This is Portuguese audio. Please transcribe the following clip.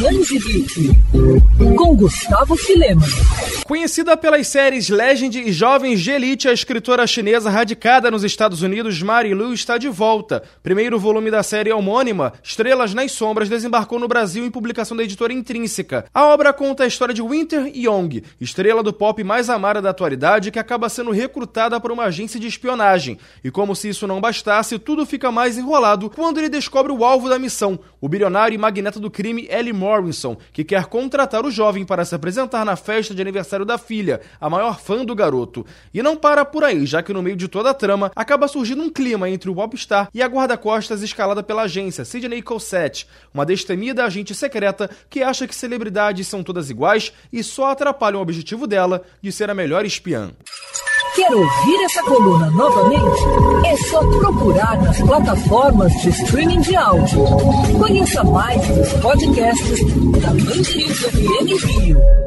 Danzibique, com Gustavo Filema. Conhecida pelas séries Legend e Jovens de Elite, a escritora chinesa radicada nos Estados Unidos, Mari Lu, está de volta. Primeiro volume da série homônima, Estrelas nas Sombras, desembarcou no Brasil em publicação da editora Intrínseca. A obra conta a história de Winter Young, estrela do pop mais amada da atualidade, que acaba sendo recrutada por uma agência de espionagem. E como se isso não bastasse, tudo fica mais enrolado quando ele descobre o alvo da missão, o bilionário e magnata do crime Ellie Morrison, que quer contratar o jovem para se apresentar na festa de aniversário aniversário da filha, a maior fã do garoto. E não para por aí, já que no meio de toda a trama acaba surgindo um clima entre o popstar e a guarda-costas escalada pela agência, Sidney Cosette, uma destemida agente secreta que acha que celebridades são todas iguais e só atrapalham o objetivo dela de ser a melhor espiã. Quer ouvir essa coluna novamente? É só procurar nas plataformas de streaming de áudio. Conheça mais dos podcasts da Mandirinhos FM Rio.